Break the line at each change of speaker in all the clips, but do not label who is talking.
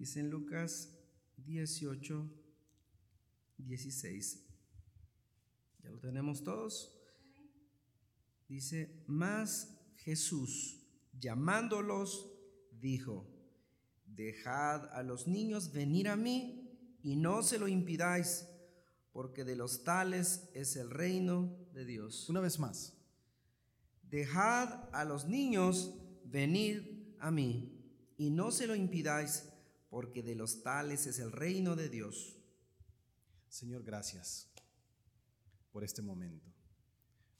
Dice en Lucas 18, 16. ¿Ya lo tenemos todos? Dice, más Jesús, llamándolos, dijo, dejad a los niños venir a mí y no se lo impidáis, porque de los tales es el reino de Dios.
Una vez más.
Dejad a los niños venir a mí y no se lo impidáis, porque de los tales es el reino de Dios.
Señor, gracias por este momento.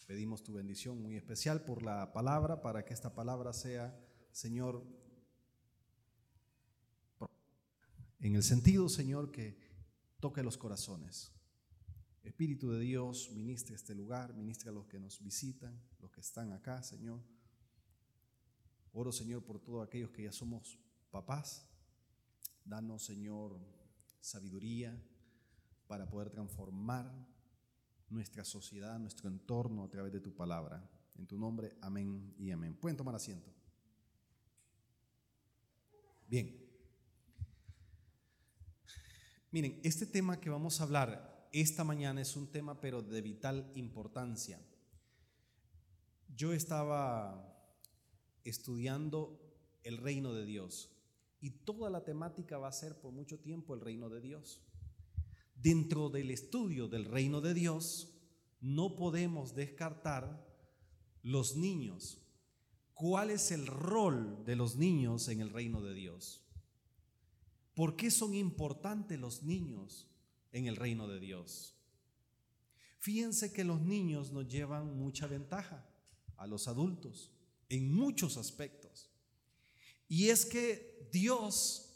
Pedimos tu bendición muy especial por la palabra, para que esta palabra sea, Señor, en el sentido, Señor, que toque los corazones. Espíritu de Dios, ministre este lugar, ministre a los que nos visitan, los que están acá, Señor. Oro, Señor, por todos aquellos que ya somos papás. Danos, Señor, sabiduría para poder transformar nuestra sociedad, nuestro entorno a través de tu palabra. En tu nombre, amén y amén. Pueden tomar asiento. Bien. Miren, este tema que vamos a hablar esta mañana es un tema pero de vital importancia. Yo estaba estudiando el reino de Dios y toda la temática va a ser por mucho tiempo el reino de Dios. Dentro del estudio del reino de Dios, no podemos descartar los niños. ¿Cuál es el rol de los niños en el reino de Dios? ¿Por qué son importantes los niños en el reino de Dios? Fíjense que los niños nos llevan mucha ventaja a los adultos en muchos aspectos. Y es que Dios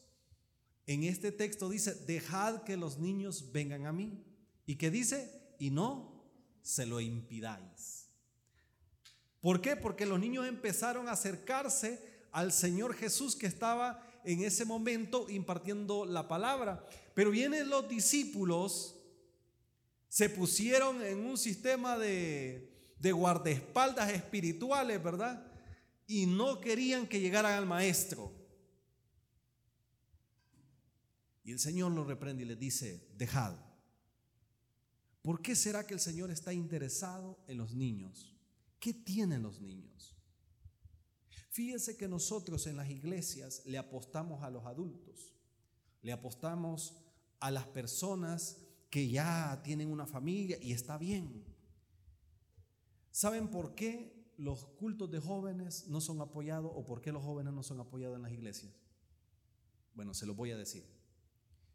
en este texto dice, dejad que los niños vengan a mí. ¿Y qué dice? Y no se lo impidáis. ¿Por qué? Porque los niños empezaron a acercarse al Señor Jesús que estaba en ese momento impartiendo la palabra. Pero vienen los discípulos, se pusieron en un sistema de, de guardaespaldas espirituales, ¿verdad? Y no querían que llegaran al maestro. Y el Señor lo reprende y le dice, dejad. ¿Por qué será que el Señor está interesado en los niños? ¿Qué tienen los niños? Fíjense que nosotros en las iglesias le apostamos a los adultos, le apostamos a las personas que ya tienen una familia y está bien. ¿Saben por qué los cultos de jóvenes no son apoyados o por qué los jóvenes no son apoyados en las iglesias? Bueno, se lo voy a decir.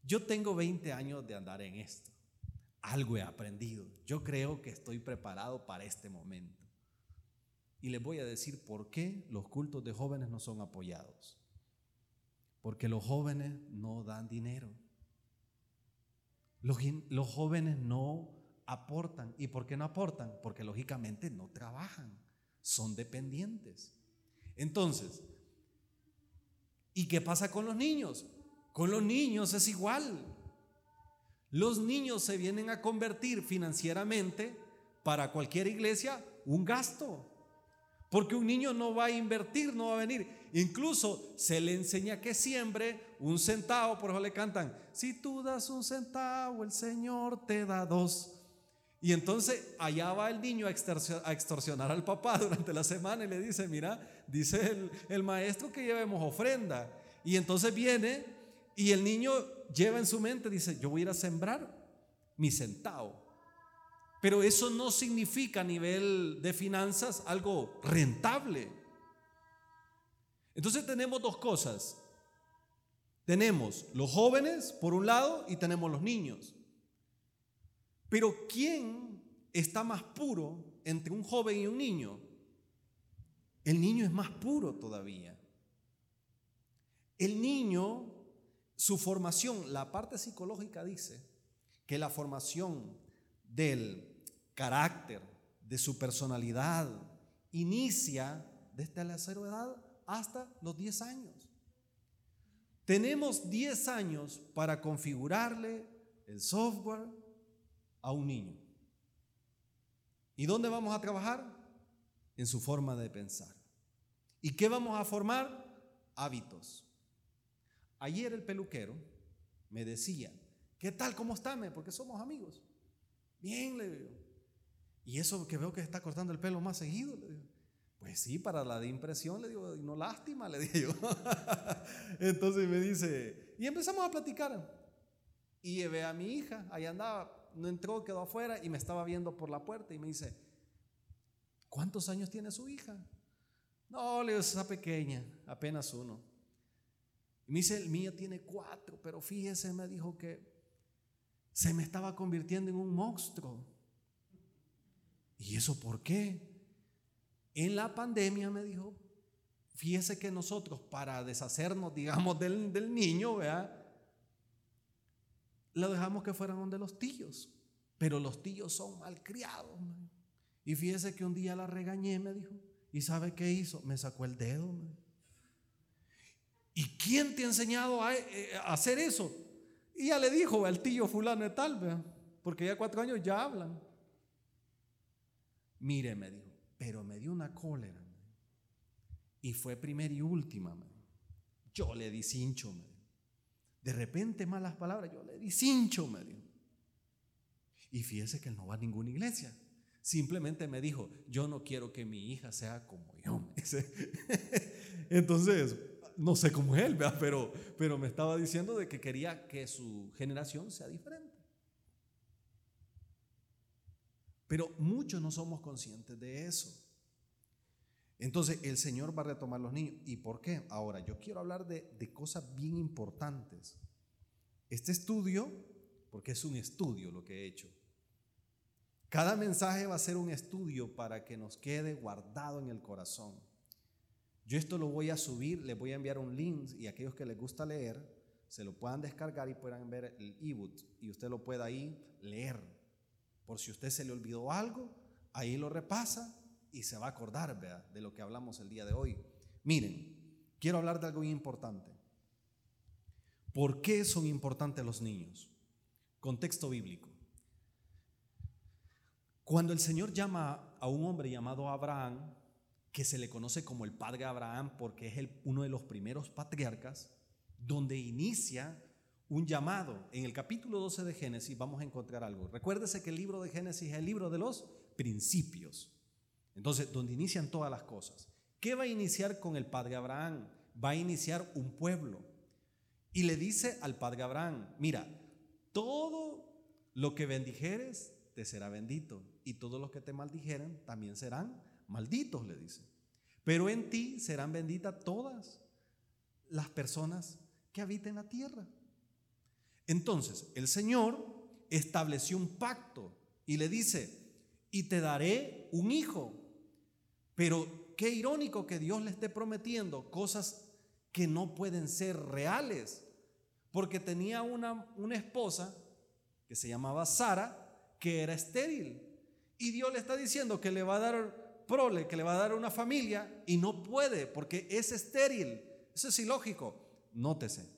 Yo tengo 20 años de andar en esto. Algo he aprendido. Yo creo que estoy preparado para este momento. Y les voy a decir por qué los cultos de jóvenes no son apoyados. Porque los jóvenes no dan dinero. Los, los, jóvenes no aportan. ¿Y por qué no aportan? Porque lógicamente no trabajan. Son dependientes. Entonces, ¿y qué pasa con los niños? Con los niños es igual. Los niños se vienen a convertir financieramente para cualquier iglesia un gasto. Porque un niño no va a invertir, no va a venir. Incluso se le enseña que siempre un centavo, por eso le cantan, si tú das un centavo, el Señor te da dos. Y entonces allá va el niño a extorsionar al papá durante la semana y le dice, mira, dice el, maestro que llevemos ofrenda. Y entonces viene y el niño lleva en su mente, dice, yo voy a ir a sembrar mi centavo. Pero eso no significa a nivel de finanzas algo rentable. Entonces tenemos dos cosas. Tenemos los jóvenes por un lado y tenemos los niños. Pero ¿quién está más puro entre un joven y un niño? El niño es más puro todavía. El niño su formación, la parte psicológica dice que la formación del carácter, de su personalidad, inicia desde la cero edad hasta los 10 años. Tenemos 10 años para configurarle el software a un niño. ¿Y dónde vamos a trabajar? En su forma de pensar. ¿Y qué vamos a formar? Hábitos Ayer el peluquero me decía, ¿qué tal? ¿Cómo está? Porque somos amigos. Bien, le digo. Y eso que veo que está cortando el pelo más seguido, digo. Pues sí, para la de impresión, le digo, no lástima, le dije yo. Entonces me dice, y empezamos a platicar. Y llevé a mi hija, ahí andaba, no entró, quedó afuera y me estaba viendo por la puerta y me dice, ¿cuántos años tiene su hija? No, le digo, esa pequeña, apenas uno. Y me dice, el mío tiene cuatro, pero fíjese, me dijo que se me estaba convirtiendo en un monstruo. ¿Y eso por qué? En la pandemia me dijo, fíjese que nosotros para deshacernos, digamos, del, del niño, ¿verdad? Lo dejamos que fueran donde los tíos, pero los tíos son malcriados. Y fíjese que un día la regañé, me dijo, ¿y sabe qué hizo? Me sacó el dedo. ¿Y quién te ha enseñado a, eh, a, hacer eso? Y ya le dijo al tío fulano de tal, porque ya cuatro años ya hablan. Mire, me dijo, pero me dio una cólera. Y fue primera y última. Yo le di cincho. De repente malas palabras, yo le di cincho. Me dijo. Y fíjese que él no va a ninguna iglesia. Simplemente me dijo, yo no quiero que mi hija sea como yo. Entonces, no sé cómo él, pero, pero me estaba diciendo de que quería que su generación sea diferente. Pero muchos no somos conscientes de eso. Entonces el Señor va a retomar los niños. ¿Y por qué? Ahora, yo quiero hablar de, cosas bien importantes. Este estudio, porque es un estudio lo que he hecho, cada mensaje va a ser un estudio para que nos quede guardado en el corazón. Yo esto lo voy a subir, les voy a enviar un link y aquellos que les gusta leer, se lo puedan descargar y puedan ver el ebook y usted lo pueda ahí leer. Por si usted se le olvidó algo, ahí lo repasa y se va a acordar de lo que hablamos el día de hoy. Miren, quiero hablar de algo importante. ¿Por qué son importantes los niños? Contexto bíblico. Cuando el Señor llama a un hombre llamado Abraham, que se le conoce como el padre Abraham porque es uno de los primeros patriarcas, donde inicia un llamado. En el capítulo 12 de Génesis vamos a encontrar algo. Recuérdese que el libro de Génesis es el libro de los principios. Entonces, donde inician todas las cosas. ¿Qué va a iniciar con el padre Abraham? Va a iniciar un pueblo. Y le dice al padre Abraham, mira, todo lo que bendijeres te será bendito. Y todos los que te maldijeren también serán malditos, le dice. Pero en ti serán benditas todas las personas que habiten la tierra. Entonces, el Señor estableció un pacto y le dice, y te daré un hijo. Pero qué irónico que Dios le esté prometiendo cosas que no pueden ser reales, porque tenía una, una esposa que se llamaba Sara, que era estéril. Y Dios le está diciendo que le va a dar prole, que le va a dar una familia, y no puede, porque es estéril. Eso es ilógico. Nótese,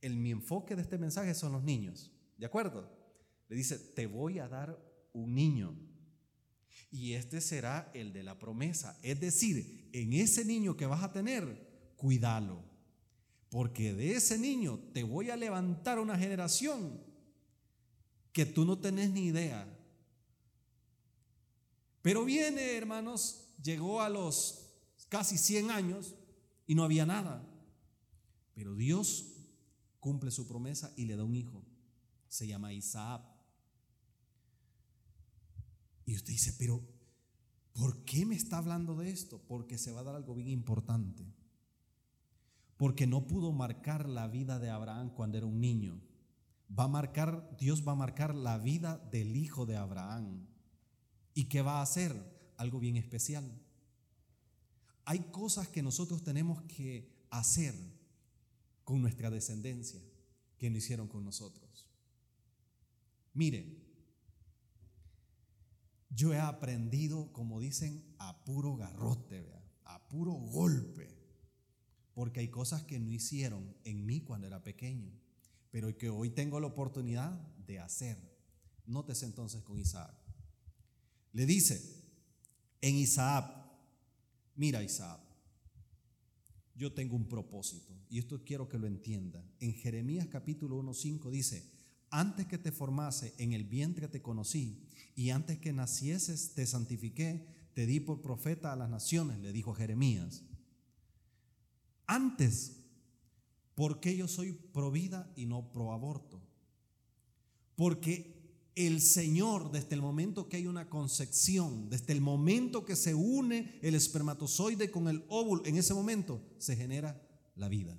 el, mi enfoque de este mensaje son los niños. ¿De acuerdo? Le dice, te voy a dar un niño. Y este será el de la promesa. Es decir, en ese niño que vas a tener, cuídalo. Porque de ese niño te voy a levantar una generación que tú no tenés ni idea. Pero viene, hermanos, llegó a los casi 100 años y no había nada. Pero Dios cumple su promesa y le da un hijo. Se llama Isaac. Y usted dice, pero ¿por qué me está hablando de esto? Porque se va a dar algo bien importante. Porque no pudo marcar la vida de Abraham cuando era un niño. Va a marcar, Dios va a marcar la vida del hijo de Abraham. ¿Y qué va a hacer? Algo bien especial. Hay cosas que nosotros tenemos que hacer con nuestra descendencia que no hicieron con nosotros. Miren, yo he aprendido, como dicen, a puro garrote, a puro golpe, porque hay cosas que no hicieron en mí cuando era pequeño, pero que hoy tengo la oportunidad de hacer. Nótese entonces con Isaac. Le dice en Isaac, mira Isaac, yo tengo un propósito. Y esto quiero que lo entienda. En Jeremías capítulo 1.5 dice, antes que te formase en el vientre te conocí, y antes que nacieses te santifiqué, te di por profeta a las naciones, le dijo Jeremías. Antes, porque yo soy pro vida y no pro aborto? Porque el Señor, desde el momento que hay una concepción, desde el momento que se une el espermatozoide con el óvulo, en ese momento se genera la vida.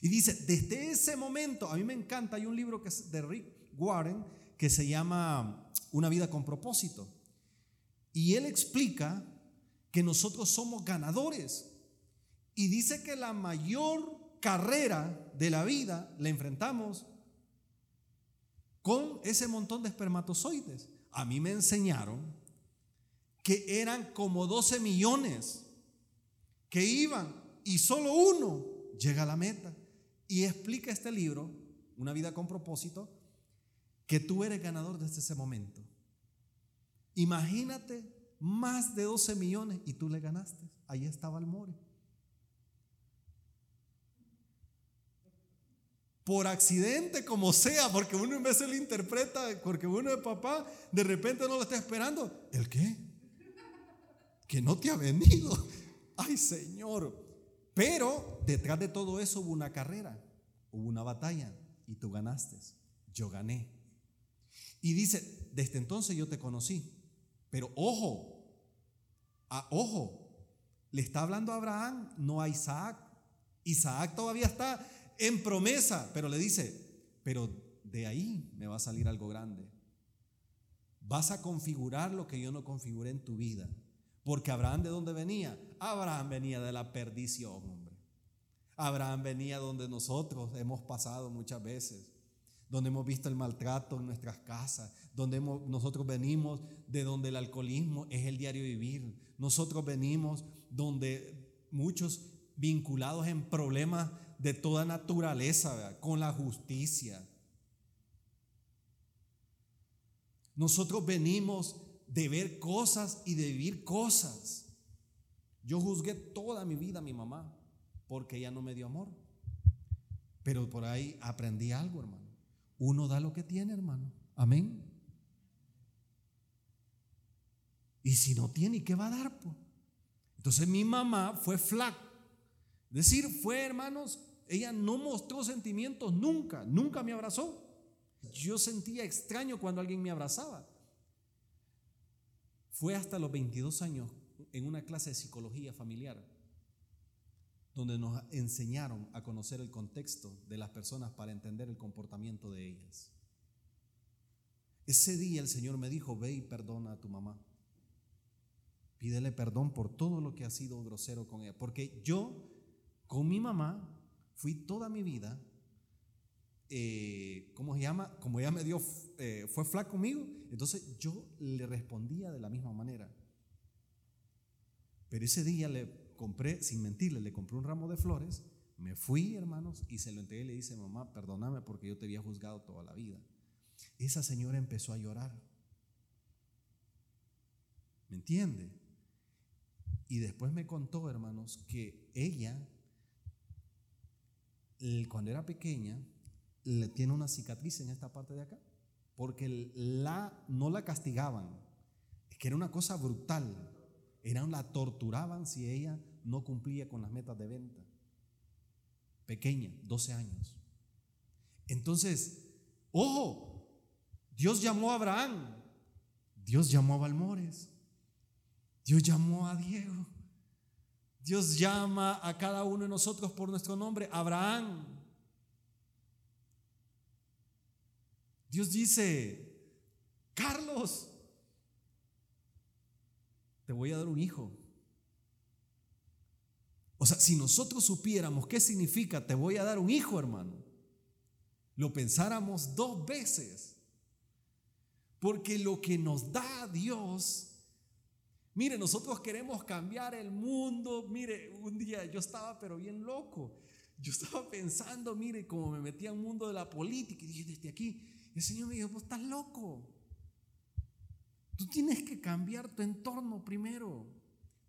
Y dice, desde ese momento, a mí me encanta, hay un libro que es de Rick Warren que se llama Una vida con propósito. Y él explica que nosotros somos ganadores. Y dice que la mayor carrera de la vida la enfrentamos con ese montón de espermatozoides. A mí me enseñaron que eran como 12 millones que iban y solo uno llega a la meta. Y explica este libro, Una vida con propósito, que tú eres ganador desde ese momento. Imagínate más de 12 millones y tú le ganaste. Ahí estaba el more. por accidente, como sea, porque uno en vez lo interpreta, porque uno es papá, de repente no lo está esperando. ¿El qué? Que no te ha venido. Ay, Señor. Pero detrás de todo eso hubo una carrera, hubo una batalla y tú ganaste. Yo gané. Y dice, desde entonces yo te conocí. Pero ojo, a, ojo, le está hablando a Abraham, no a Isaac. Isaac todavía está en promesa, pero le dice, pero de ahí me va a salir algo grande. Vas a configurar lo que yo no configuré en tu vida. Porque Abraham de dónde venía? Abraham venía de la perdición, hombre. Abraham venía donde nosotros hemos pasado muchas veces, donde hemos visto el maltrato en nuestras casas, donde nosotros venimos de donde el alcoholismo es el diario vivir. Nosotros venimos donde muchos vinculados en problemas de toda naturaleza, con la justicia. Nosotros venimos de ver cosas y de vivir cosas. Yo juzgué toda mi vida a mi mamá porque ella no me dio amor. Pero por ahí aprendí algo, hermano. Uno da lo que tiene, hermano. Amén. Y si no tiene, ¿qué va a dar? Entonces mi mamá fue flaca. Es decir, fue, hermanos, ella no mostró sentimientos nunca, nunca me abrazó. Yo sentía extraño cuando alguien me abrazaba. Fue hasta los 22 años en una clase de psicología familiar donde nos enseñaron a conocer el contexto de las personas para entender el comportamiento de ellas. Ese día el Señor me dijo, ve y perdona a tu mamá. Pídele perdón por todo lo que ha sido grosero con ella. Porque yo, con mi mamá, fui toda mi vida, eh, ¿cómo se llama? Como ella me dio, eh, fue flaco conmigo, entonces yo le respondía de la misma manera. Pero ese día le compré, sin mentirle, le compré un ramo de flores, me fui, hermanos, y se lo entregué y le dice, mamá, perdóname porque yo te había juzgado toda la vida. Esa señora empezó a llorar. ¿Me entiende? Y después me contó, hermanos, que ella cuando era pequeña, le tiene una cicatriz en esta parte de acá, porque la, no la castigaban, es que era una cosa brutal, era, la torturaban si ella no cumplía con las metas de venta. Pequeña, 12 años. Entonces, ojo, Dios llamó a Abraham, Dios llamó a Balmores, Dios llamó a Diego. Dios llama a cada uno de nosotros por nuestro nombre, Abraham. Dios dice, Carlos, te voy a dar un hijo. O sea, si nosotros supiéramos qué significa te voy a dar un hijo, hermano, lo pensáramos dos veces. Porque lo que nos da Dios Mire, nosotros queremos cambiar el mundo. Mire, un día yo estaba pero bien loco. Yo estaba pensando, mire, como me metía en el mundo de la política y dije, desde aquí, el Señor me dijo, estás loco. Tú tienes que cambiar tu entorno primero.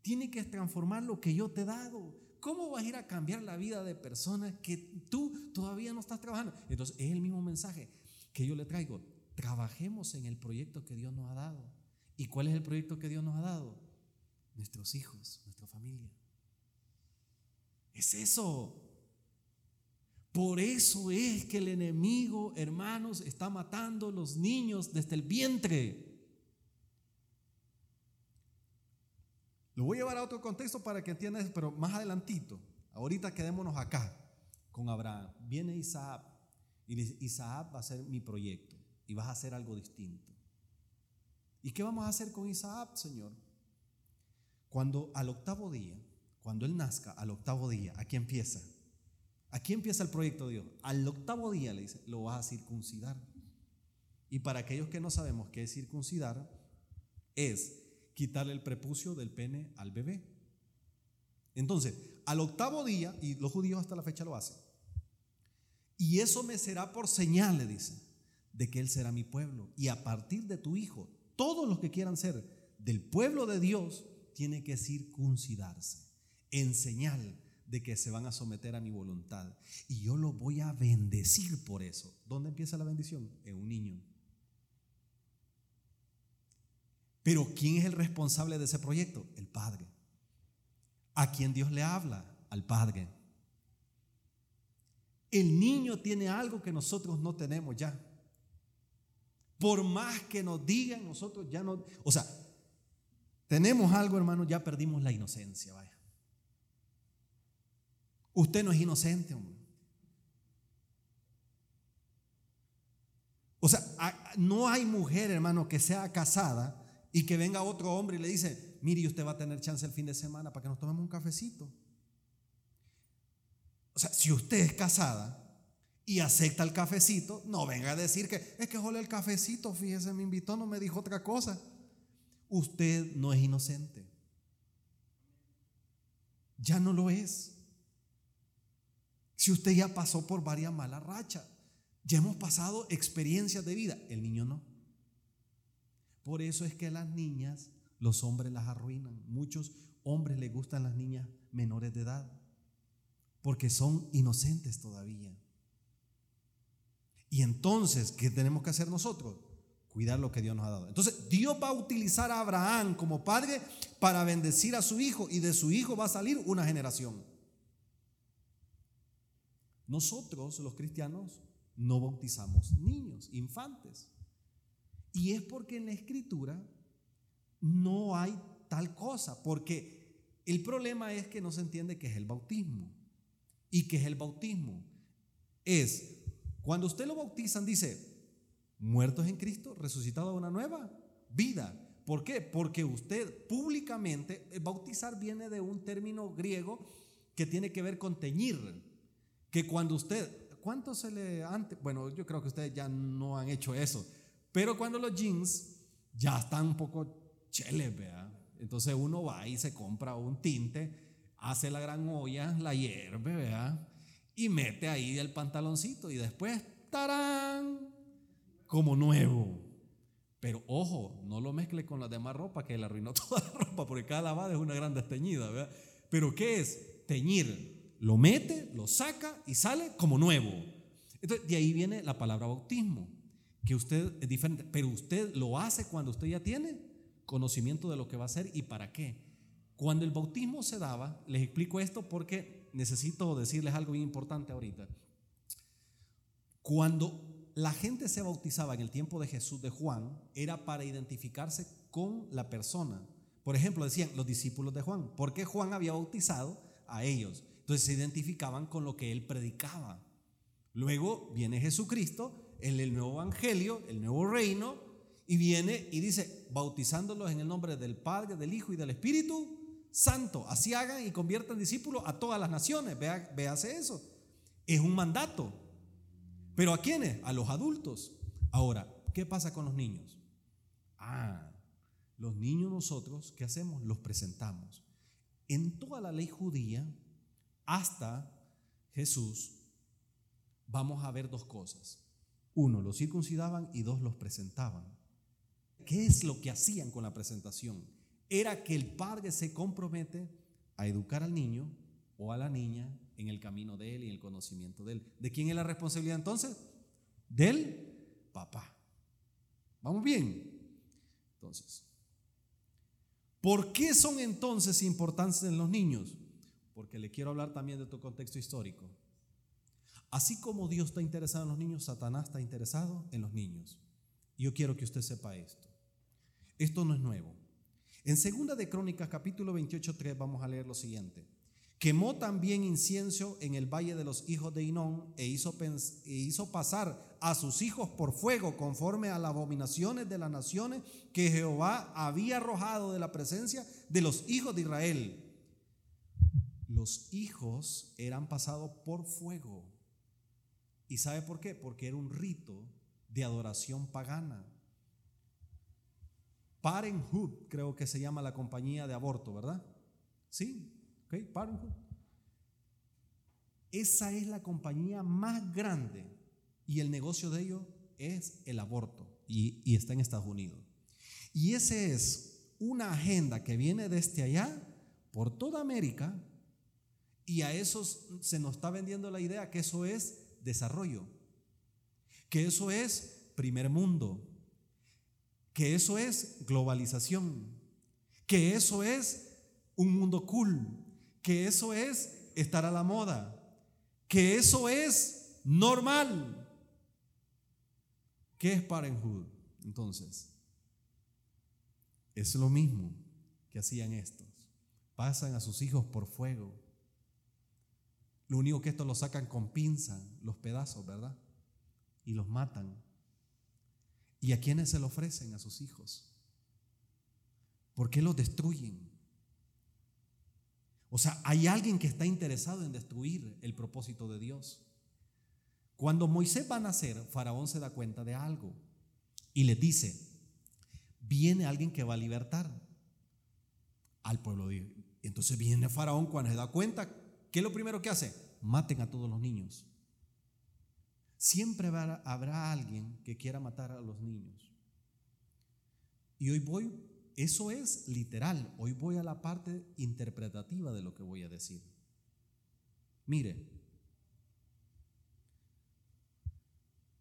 Tienes que transformar lo que yo te he dado. ¿Cómo vas a ir a cambiar la vida de personas que tú todavía no estás trabajando? Entonces es el mismo mensaje que yo le traigo. Trabajemos en el proyecto que Dios nos ha dado. ¿Y cuál es el proyecto que Dios nos ha dado? Nuestros hijos, nuestra familia. Es eso. Por eso es que el enemigo, hermanos, está matando los niños desde el vientre. Lo voy a llevar a otro contexto para que entiendas, pero más adelantito. Ahorita quedémonos acá con Abraham. Viene Isaac y dice, Isaac va a ser mi proyecto y vas a hacer algo distinto. ¿Y qué vamos a hacer con Isaac, Señor? Cuando al octavo día, cuando él nazca, al octavo día, aquí empieza. Aquí empieza el proyecto de Dios. Al octavo día le dice, lo vas a circuncidar. Y para aquellos que no sabemos qué es circuncidar, es quitarle el prepucio del pene al bebé. Entonces, al octavo día, y los judíos hasta la fecha lo hacen, y eso me será por señal, le dice, de que Él será mi pueblo. Y a partir de tu hijo, todos los que quieran ser del pueblo de Dios, tienen que circuncidarse, en señal de que se van a someter a mi voluntad. Y yo lo voy a bendecir por eso. ¿Dónde empieza la bendición? En un niño. Pero ¿quién es el responsable de ese proyecto? El Padre. ¿A quién Dios le habla? Al Padre. El niño tiene algo que nosotros no tenemos ya. Por más que nos digan, nosotros ya no... O sea, tenemos algo, hermano, ya perdimos la inocencia, vaya. Usted no es inocente, hombre. O sea, no hay mujer, hermano, que sea casada y que venga otro hombre y le dice, mire, usted va a tener chance el fin de semana para que nos tomemos un cafecito. O sea, si usted es casada y acepta el cafecito, no venga a decir que es que jole el cafecito, fíjese, me invitó, no me dijo otra cosa. Usted no es inocente. Ya no lo es. Si usted ya pasó por varias malas rachas, ya hemos pasado experiencias de vida, el niño no. Por eso es que las niñas, los hombres las arruinan. Muchos hombres les gustan las niñas menores de edad, porque son inocentes todavía. Y entonces, ¿qué tenemos que hacer nosotros? Cuidar lo que Dios nos ha dado. Entonces, Dios va a utilizar a Abraham como padre para bendecir a su hijo y de su hijo va a salir una generación. Nosotros, los cristianos, no bautizamos niños, infantes. Y es porque en la escritura no hay tal cosa, porque el problema es que no se entiende qué es el bautismo. ¿Y qué es el bautismo? Es, cuando usted lo bautizan, dice, muertos en Cristo, resucitado a una nueva vida. ¿Por qué? Porque usted públicamente, bautizar viene de un término griego que tiene que ver con teñir, que cuando usted, ¿cuánto se le antes? Bueno, yo creo que ustedes ya no han hecho eso pero cuando los jeans ya están un poco cheles, ¿verdad? Entonces uno va y se compra un tinte, hace la gran olla, la hierve, ¿verdad? Y mete ahí el pantaloncito y después, ¡tarán! Como nuevo. Pero ojo, no lo mezcle con la demás ropa que le arruinó toda la ropa, porque cada lavada es una gran desteñida, ¿verdad? Pero ¿qué es? Teñir. Lo mete, lo saca y sale como nuevo. De ahí viene la palabra bautismo que usted es diferente, pero usted lo hace cuando usted ya tiene conocimiento de lo que va a hacer y para qué. Cuando el bautismo se daba, les explico esto porque necesito decirles algo bien importante ahorita. Porque la gente se bautizaba en el tiempo de Jesús de Juan, era para identificarse con la persona. Por ejemplo, decían los discípulos de Juan, porque Juan había bautizado a ellos. Entonces se identificaban con lo que él predicaba. Luego viene Jesucristo el, el nuevo evangelio, el nuevo reino, y viene y dice, bautizándolos en el nombre del Padre, del Hijo y del Espíritu Santo. Así hagan y conviertan discípulos a todas las naciones. Vea, véase eso. Es un mandato. ¿Pero a quiénes? A los adultos. Ahora, ¿qué pasa con los niños? Ah, los niños nosotros, ¿qué hacemos? Los presentamos. En toda la ley judía, hasta Jesús, vamos a ver dos cosas. Uno, los circuncidaban y dos, los presentaban. ¿Qué es lo que hacían con la presentación? Era que el padre se compromete a educar al niño o a la niña en el camino de él y en el conocimiento de él. ¿De quién es la responsabilidad entonces? Del papá. ¿Vamos bien? Entonces, ¿por qué son entonces importantes en los niños? Porque le quiero hablar también de tu contexto histórico. Así como Dios está interesado en los niños, Satanás está interesado en los niños. Y yo quiero que usted sepa esto. Esto no es nuevo. En segunda de Crónicas capítulo 28, 3 vamos a leer lo siguiente. Quemó también incienso en el valle de los hijos de Inón e hizo, e hizo pasar a sus hijos por fuego conforme a las abominaciones de las naciones que Jehová había arrojado de la presencia de los hijos de Israel. Los hijos eran pasados por fuego. ¿Y sabe por qué? Porque era un rito de adoración pagana. Parenthood, creo que se llama la compañía de aborto, ¿verdad? Sí, ok. Esa es la compañía más grande y el negocio de ellos es el aborto y, y está en Estados Unidos. Y ese es una agenda que viene desde allá por toda América y a esos se nos está vendiendo la idea que eso es desarrollo, que eso es primer mundo, que eso es globalización, que eso es un mundo cool, que eso es estar a la moda, que eso es normal. ¿Qué es parenthood? Entonces, es lo mismo que hacían estos. Pasan a sus hijos por fuego. Lo único que estos lo sacan con pinza, los pedazos, ¿verdad? Y los matan. ¿Y a quiénes se lo ofrecen? A sus hijos. ¿Por qué los destruyen? O sea, hay alguien que está interesado en destruir el propósito de Dios. Cuando Moisés va a nacer, Faraón se da cuenta de algo y le dice, viene alguien que va a libertar al pueblo de Dios. Entonces viene Faraón cuando se da cuenta, ¿qué es lo primero que hace? Maten a todos los niños. Siempre habrá alguien que quiera matar a los niños. Y hoy voy, eso es literal, hoy voy a la parte interpretativa de lo que voy a decir. Mire,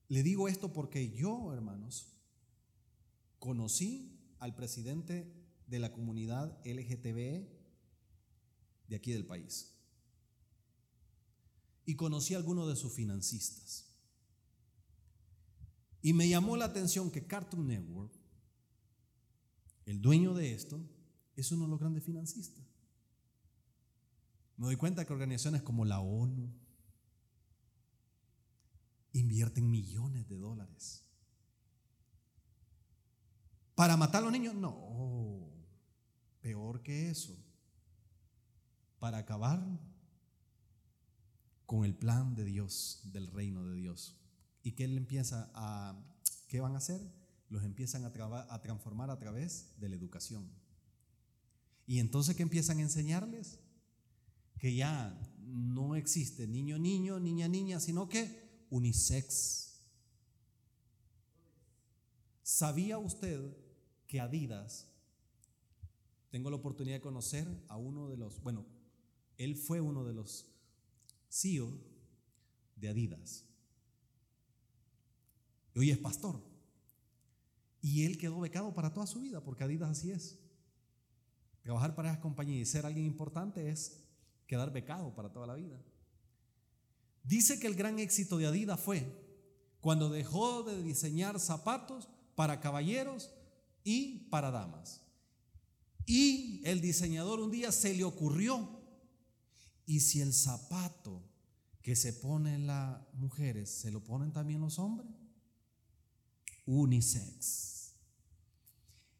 le digo esto porque yo, hermanos, conocí al presidente de la comunidad LGTB de aquí del país. Y conocí a algunos de sus financistas. Y me llamó la atención que Cartoon Network, el dueño de esto, es uno de los grandes financistas. Me doy cuenta que organizaciones como la ONU invierten millones de dólares. ¿Para matar a los niños? No, peor que eso. Para acabar con el plan de Dios, del reino de Dios. ¿Y qué, empieza a, qué van a hacer? Los empiezan a, a transformar a través de la educación. Y entonces, ¿qué empiezan a enseñarles? Que ya no existe niño, niño, niña, niña, sino que unisex. ¿Sabía usted que Adidas, tengo la oportunidad de conocer a uno de los, bueno, él fue uno de los CEO de Adidas hoy es pastor. Y él quedó becado para toda su vida, porque Adidas así es. Trabajar para esas compañías y ser alguien importante es quedar becado para toda la vida. Dice que el gran éxito de Adidas fue cuando dejó de diseñar zapatos para caballeros y para damas. Y el diseñador un día se le ocurrió, ¿y si el zapato que se ponen las mujeres se lo ponen también los hombres? unisex.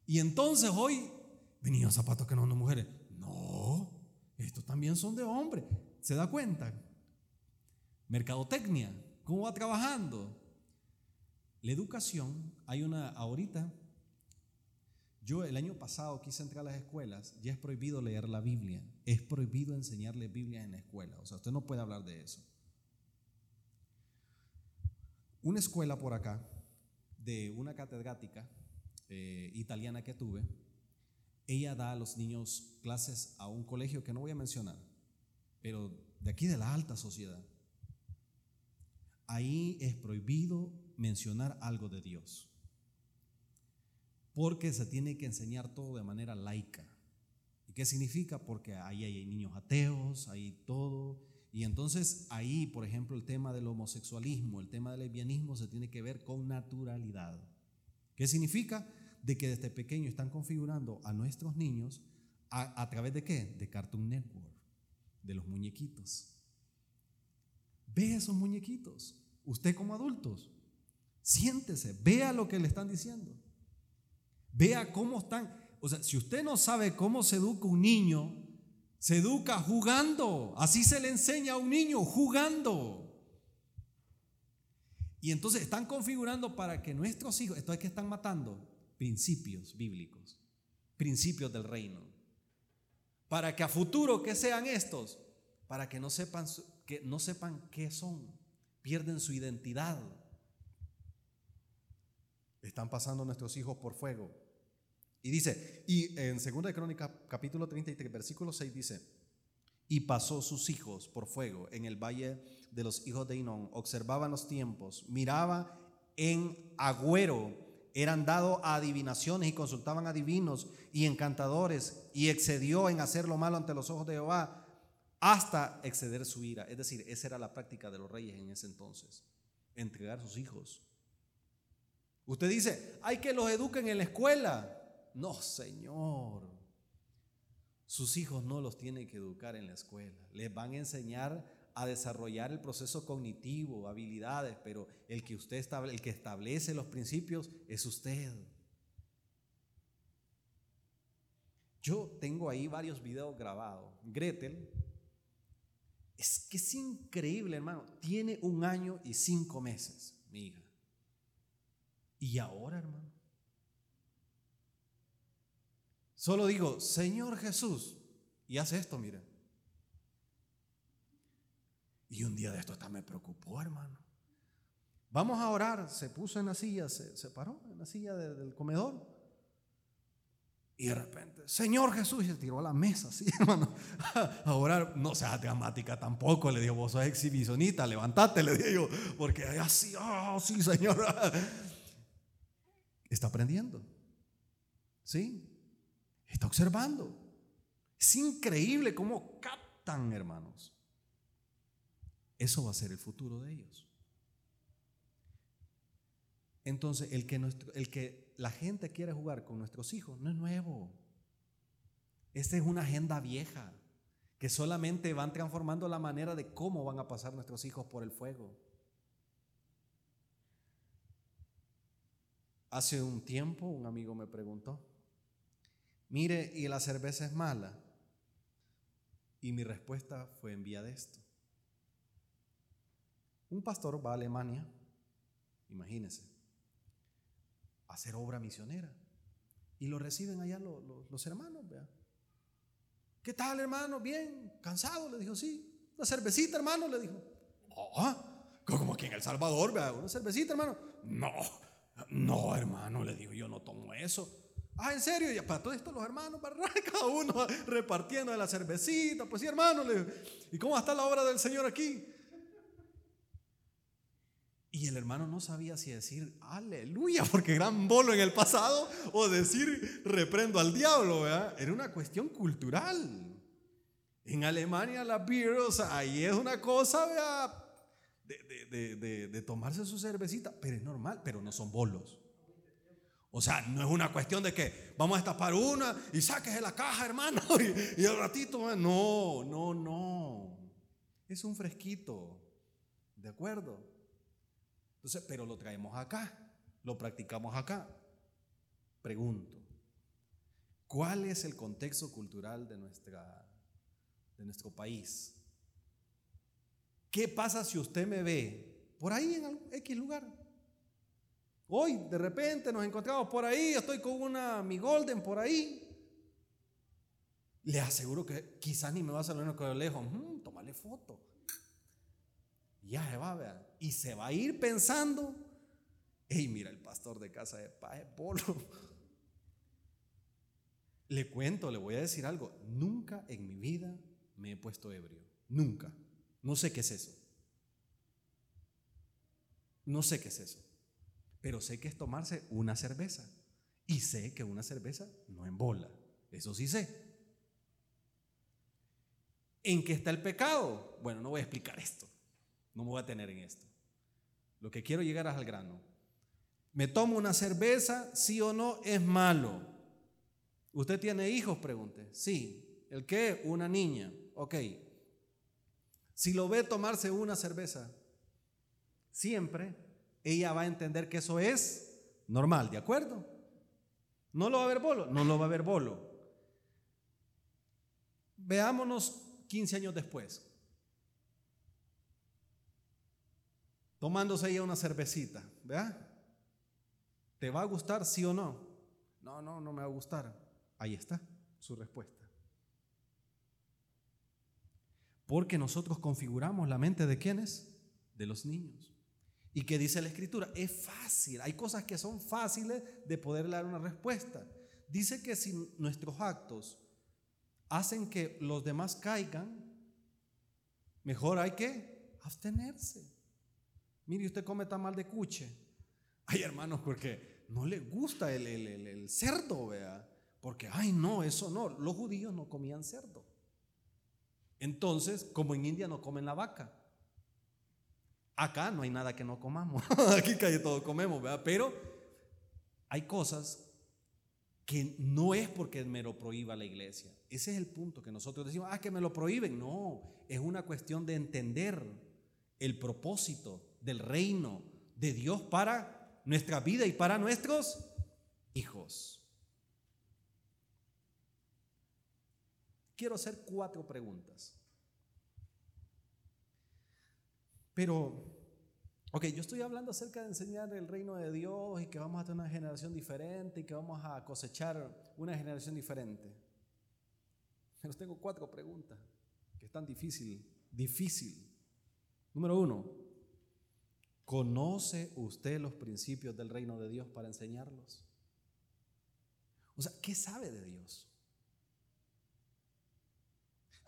Y entonces hoy venían zapatos que no son de mujeres. No, estos también son de hombres. ¿Se da cuenta? Mercadotecnia, ¿cómo va trabajando? La educación, hay una ahorita, yo el año pasado quise entrar a las escuelas, ya es prohibido leer la Biblia, es prohibido enseñarle Biblia en la escuela, o sea, usted no puede hablar de eso. Una escuela por acá, de una catedrática eh, italiana que tuve. Ella da a los niños clases a un colegio que no voy a mencionar. pero de aquí de la alta sociedad, ahí es prohibido mencionar algo de Dios. Porque se tiene que enseñar todo de manera laica. ¿Y qué significa? Porque ahí hay niños ateos, ahí todo. Y entonces ahí, por ejemplo, el tema del homosexualismo, el tema del lesbianismo se tiene que ver con naturalidad. ¿Qué significa? De que desde pequeño están configurando a nuestros niños a, a través de qué? De Cartoon Network, de los muñequitos. Ve esos muñequitos. Usted como adultos, siéntese, vea lo que le están diciendo. Vea cómo están. O sea, si usted no sabe cómo se educa un niño, se educa jugando. Así se le enseña a un niño, jugando. Y entonces están configurando para que nuestros hijos, esto es que están matando principios bíblicos, principios del reino. Para que a futuro que sean estos, para que no sepan que no sepan qué son, pierden su identidad. Están pasando nuestros hijos por fuego. Y dice, y en 2 de Crónica capítulo 33 versículo 6 dice, y pasó sus hijos por fuego en el valle de los hijos de Inón, observaban los tiempos, miraba en agüero, eran dados a adivinaciones y consultaban a divinos y encantadores y excedió en hacer lo malo ante los ojos de Jehová hasta exceder su ira. Es decir, esa era la práctica de los reyes en ese entonces, entregar sus hijos. Usted dice, hay que los eduquen en la escuela. No, Señor. Sus hijos no los tienen que educar en la escuela. Les van a enseñar a desarrollar el proceso cognitivo, habilidades, pero el que usted el que establece los principios es usted. Yo tengo ahí varios videos grabados. Gretel, es que es increíble, hermano. Tiene un año y cinco meses, mi hija. Y ahora, hermano, Solo digo, Señor Jesús, y hace esto, mire. Y un día de esto hasta me preocupó, hermano. Vamos a orar. Se puso en la silla, se, paró en la silla del comedor. Y de repente, Señor Jesús, y se tiró a la mesa, así, hermano, a orar. No seas dramática tampoco, le digo, vos sos exhibicionista, levantate, le digo, porque así, oh, sí, Señor. Está aprendiendo. ¿Sí? Está observando. Es increíble cómo captan, hermanos. Eso va a ser el futuro de ellos. Entonces, el que, el que la gente quiere jugar con nuestros hijos no es nuevo. Esta es una agenda vieja que solamente van transformando la manera de cómo van a pasar nuestros hijos por el fuego. Hace un tiempo un amigo me preguntó, mire, ¿y la cerveza es mala? Y mi respuesta fue en vía de esto. Un pastor va a Alemania, imagínense, a hacer obra misionera. Y lo reciben allá los, hermanos, vea. ¿Qué tal, hermano? Bien, cansado, le dijo, sí. Una cervecita, hermano, le dijo. Ah, como aquí en El Salvador, vea, una cervecita, hermano. No, no, hermano, le digo, yo no tomo eso. Ah, ¿en serio? Y para todo esto los hermanos, para cada uno repartiendo de la cervecita. Pues sí, hermano. ¿Y cómo está la obra del Señor aquí? Y el hermano no sabía si decir aleluya, porque gran bolo en el pasado, o decir reprendo al diablo. Era una cuestión cultural. En Alemania la beer, o sea, ahí es una cosa, de, de tomarse su cervecita, pero es normal, pero no son bolos. O sea, no es una cuestión de que vamos a destapar una y saques de la caja, hermano, y, al ratito, no, no, no. Es un fresquito, ¿de acuerdo? Entonces, pero lo traemos acá, lo practicamos acá. Pregunto, ¿cuál es el contexto cultural de, nuestra, de nuestro país? ¿Qué pasa si usted me ve por ahí en X lugar? Hoy de repente nos encontramos por ahí, estoy con una mi Golden por ahí. Le aseguro que quizás ni me va a salir con lejos. Mm, tómale foto. Ya se va a ver. Y se va a ir pensando. Hey, mira el pastor de casa de paz, polo. Le cuento, le voy a decir algo. Nunca en mi vida me he puesto ebrio. Nunca. No sé qué es eso. No sé qué es eso. Pero sé que es tomarse una cerveza. Y sé que una cerveza no embola. Eso sí sé. ¿En qué está el pecado? Bueno, no voy a explicar esto. No me voy a tener en esto. Lo que quiero llegar es al grano. ¿Me tomo una cerveza? ¿Sí o no? Es malo. ¿Usted tiene hijos? Pregunte. Sí. ¿El qué? Una niña. Ok. Si lo ve tomarse una cerveza, siempre ella va a entender que eso es normal, ¿de acuerdo? ¿No lo va a ver bolo? No lo va a ver bolo. Veámonos 15 años después. Tomándose ella una cervecita, ¿verdad? ¿Te va a gustar sí o no? No, no, no me va a gustar. Ahí está su respuesta. Porque nosotros configuramos la mente de quiénes? De los niños. ¿Y qué dice la escritura? Es fácil. Hay cosas que son fáciles de poder dar una respuesta. Dice que si nuestros actos hacen que los demás caigan, mejor hay que abstenerse. Mire, usted come mal de cuche. Ay, hermanos, porque no le gusta el, el cerdo, vea. Porque, ay, no, eso no. Los judíos no comían cerdo. Entonces, como en India no comen la vaca. Acá no hay nada que no comamos. Aquí casi todo comemos. Pero hay cosas que no es porque me lo prohíba la iglesia. Ese es el punto que nosotros decimos, ah, que me lo prohíben. No, es una cuestión de entender el propósito del reino de Dios para nuestra vida y para nuestros hijos. Quiero hacer cuatro preguntas. Pero Ok, yo estoy hablando acerca de enseñar el reino de Dios y que vamos a tener una generación diferente y que vamos a cosechar una generación diferente. Pero tengo cuatro preguntas que están difícil, difícil. Número uno, ¿conoce usted los principios del reino de Dios para enseñarlos? O sea, ¿qué sabe de Dios?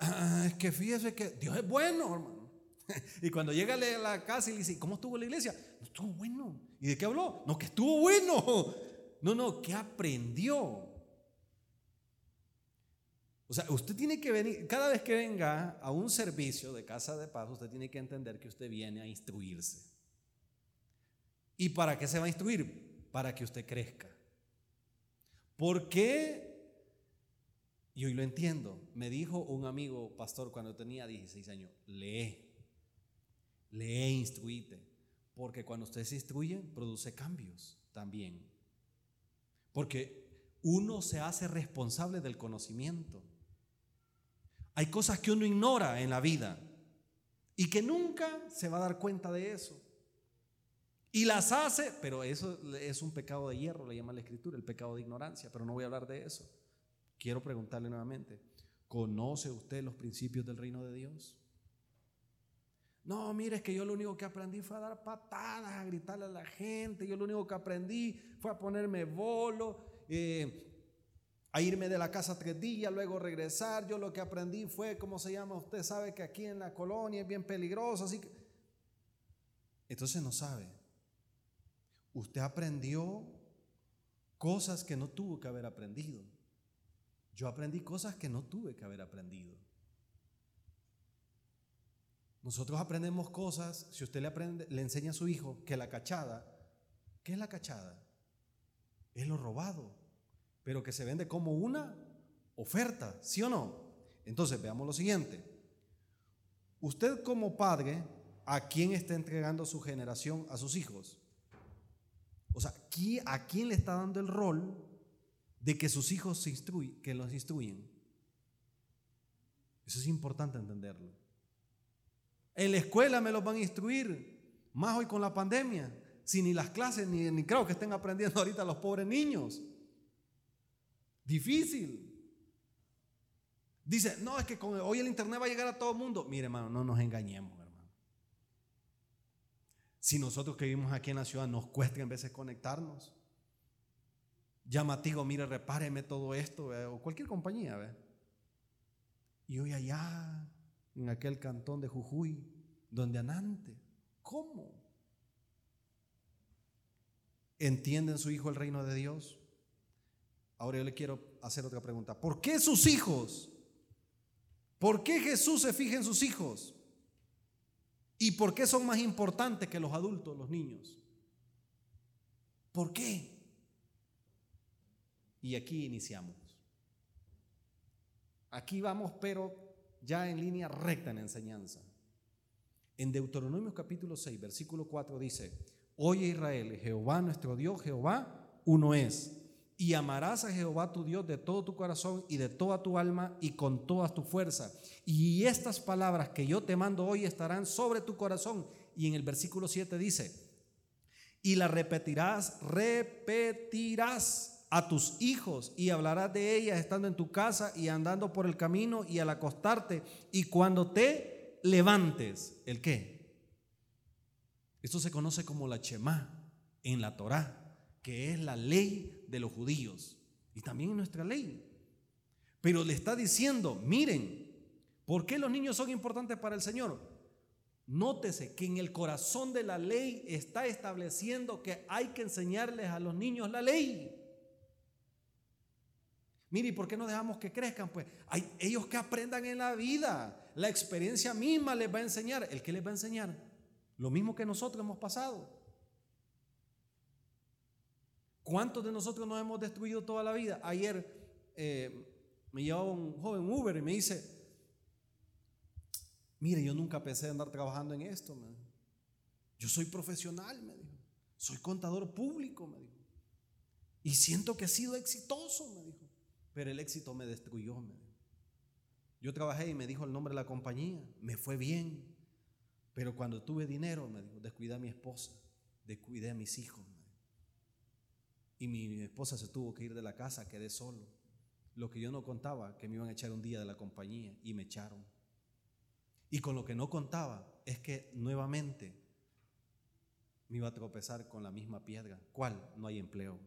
Ah, es que fíjese que Dios es bueno, hermano. y cuando llega a la casa y le dice, ¿cómo estuvo la iglesia? No estuvo bueno. ¿Y de qué habló? No, que estuvo bueno. No, no, que aprendió. O sea, usted tiene que venir, cada vez que venga a un servicio de casa de paz, usted tiene que entender que usted viene a instruirse. ¿Y para qué se va a instruir? Para que usted crezca. ¿Por qué? Y hoy lo entiendo. Me dijo un amigo pastor cuando tenía 16 años, lee. Lee instruite, porque cuando usted se instruye, produce cambios también. Porque uno se hace responsable del conocimiento. Hay cosas que uno ignora en la vida y que nunca se va a dar cuenta de eso. Y las hace, pero eso es un pecado de hierro, le llama la escritura, el pecado de ignorancia, pero no voy a hablar de eso. Quiero preguntarle nuevamente, ¿conoce usted los principios del reino de Dios? No, mire, es que yo lo único que aprendí fue a dar patadas, a gritarle a la gente. Yo lo único que aprendí fue a ponerme bolo, eh, a irme de la casa tres días, luego regresar. Yo lo que aprendí fue, ¿cómo se llama? Usted sabe que aquí en la colonia es bien peligroso, así que... Entonces no sabe. Usted aprendió cosas que no tuvo que haber aprendido. Yo aprendí cosas que no tuve que haber aprendido. Nosotros aprendemos cosas, si usted le, aprende, le enseña a su hijo que la cachada, ¿qué es la cachada? Es lo robado, pero que se vende como una oferta, ¿sí o no? Entonces, veamos lo siguiente. Usted como padre, ¿a quién está entregando su generación a sus hijos? O sea, ¿a quién le está dando el rol de que sus hijos se instruyen, que los instruyen? Eso es importante entenderlo. En la escuela me los van a instruir, más hoy con la pandemia, si ni las clases ni, ni creo que estén aprendiendo ahorita los pobres niños. Difícil. Dice, no, es que con, hoy el internet va a llegar a todo el mundo. Mire, hermano, no nos engañemos, hermano. Si nosotros que vivimos aquí en la ciudad nos cuesta en veces conectarnos. Llamativo, mire, repáreme todo esto, o cualquier compañía, ¿ve? Y hoy allá en aquel cantón de Jujuy, donde Anante. ¿Cómo? ¿Entienden su hijo el reino de Dios? Ahora yo le quiero hacer otra pregunta. ¿Por qué sus hijos? ¿Por qué Jesús se fija en sus hijos? ¿Y por qué son más importantes que los adultos, los niños? ¿Por qué? Y aquí iniciamos. Aquí vamos, pero ya en línea recta en enseñanza. En Deuteronomio capítulo 6, versículo 4 dice, Oye Israel, Jehová nuestro Dios, Jehová uno es. Y amarás a Jehová tu Dios de todo tu corazón y de toda tu alma y con toda tu fuerza. Y estas palabras que yo te mando hoy estarán sobre tu corazón. Y en el versículo 7 dice, y las repetirás, repetirás a tus hijos y hablarás de ellas estando en tu casa y andando por el camino y al acostarte y cuando te levantes. ¿El qué? Esto se conoce como la Shema en la Torá, que es la ley de los judíos y también nuestra ley. Pero le está diciendo, miren, ¿por qué los niños son importantes para el Señor? Nótese que en el corazón de la ley está estableciendo que hay que enseñarles a los niños la ley. Mire, ¿y por qué no dejamos que crezcan? Pues hay ellos que aprendan en la vida. La experiencia misma les va a enseñar. ¿El que les va a enseñar? Lo mismo que nosotros hemos pasado. ¿Cuántos de nosotros nos hemos destruido toda la vida? Ayer eh, me llevaba un joven Uber y me dice, Mire, yo nunca pensé andar trabajando en esto. Yo soy profesional, me dijo. Soy contador público, me dijo. Y siento que he sido exitoso, me dijo. Pero el éxito me destruyó. Yo trabajé y me dijo el nombre de la compañía. Me fue bien. Pero cuando tuve dinero, me dijo, descuidé a mi esposa, descuidé a mis hijos. Y mi esposa se tuvo que ir de la casa, quedé solo. Lo que yo no contaba, que me iban a echar un día de la compañía y me echaron. Y con lo que no contaba es que nuevamente me iba a tropezar con la misma piedra. ¿Cuál? No hay empleo.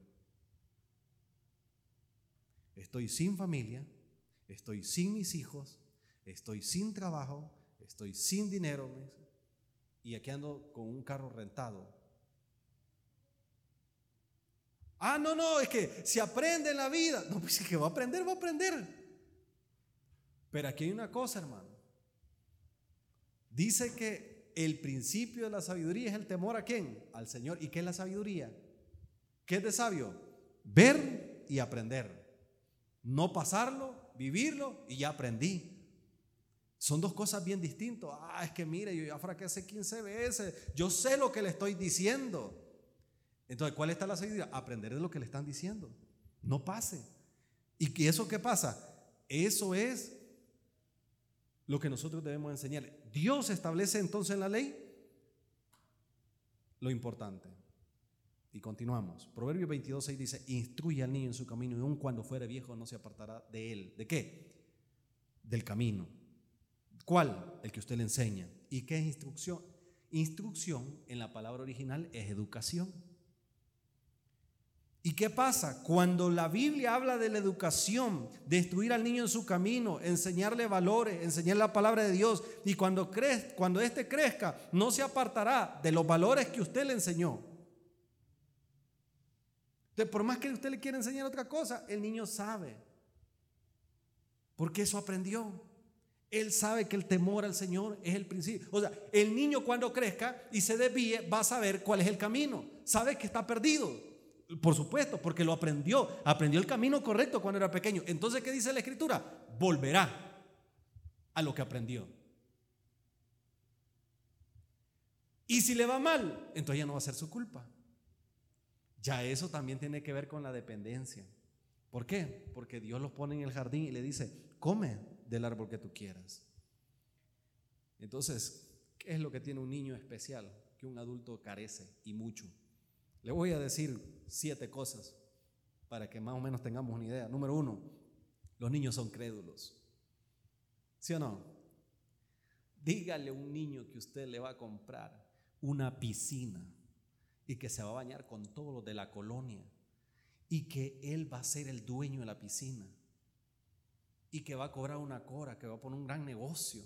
Estoy sin familia, estoy sin mis hijos, estoy sin trabajo, estoy sin dinero y aquí ando con un carro rentado. Ah, no, no, es que si aprende en la vida, no, pues es que va a aprender, va a aprender. Pero aquí hay una cosa, hermano. Dice que el principio de la sabiduría es el temor a quién? Al Señor. ¿Y qué es la sabiduría? ¿Qué es de sabio? Ver y aprender. No pasarlo, vivirlo y ya aprendí. Son dos cosas bien distintas. Ah, es que mire, yo ya fracasé 15 veces. Yo sé lo que le estoy diciendo. Entonces, ¿cuál está la sabiduría? Aprender de lo que le están diciendo. No pase. ¿Y eso qué pasa? Eso es lo que nosotros debemos enseñar. Dios establece entonces en la ley lo importante. Y continuamos. Proverbio 22, 6 dice, instruye al niño en su camino y aun cuando fuere viejo no se apartará de él. ¿De qué? Del camino. ¿Cuál? El que usted le enseña. ¿Y qué es instrucción? Instrucción en la palabra original es educación. ¿Y qué pasa? Cuando la Biblia habla de la educación, de instruir al niño en su camino, enseñarle valores, enseñar la palabra de Dios, y cuando, crezca, cuando éste crezca, no se apartará de los valores que usted le enseñó. Entonces, por más que usted le quiera enseñar otra cosa, el niño sabe, porque eso aprendió. Él sabe que el temor al Señor es el principio. O sea, el niño cuando crezca y se desvíe va a saber cuál es el camino. Sabe que está perdido por supuesto, porque lo aprendió. Aprendió el camino correcto cuando era pequeño. Entonces, ¿qué dice la escritura? Volverá a lo que aprendió. Y si le va mal, entonces ya no va a ser su culpa. Ya eso también tiene que ver con la dependencia. ¿Por qué? Porque Dios los pone en el jardín y le dice, come del árbol que tú quieras. Entonces, ¿qué es lo que tiene un niño especial que un adulto carece y mucho? Le voy a decir siete cosas para que más o menos tengamos una idea. Número uno, los niños son crédulos. ¿Sí o no? Dígale a un niño que usted le va a comprar una piscina y que se va a bañar con todos los de la colonia y que él va a ser el dueño de la piscina y que va a cobrar una cora, que va a poner un gran negocio.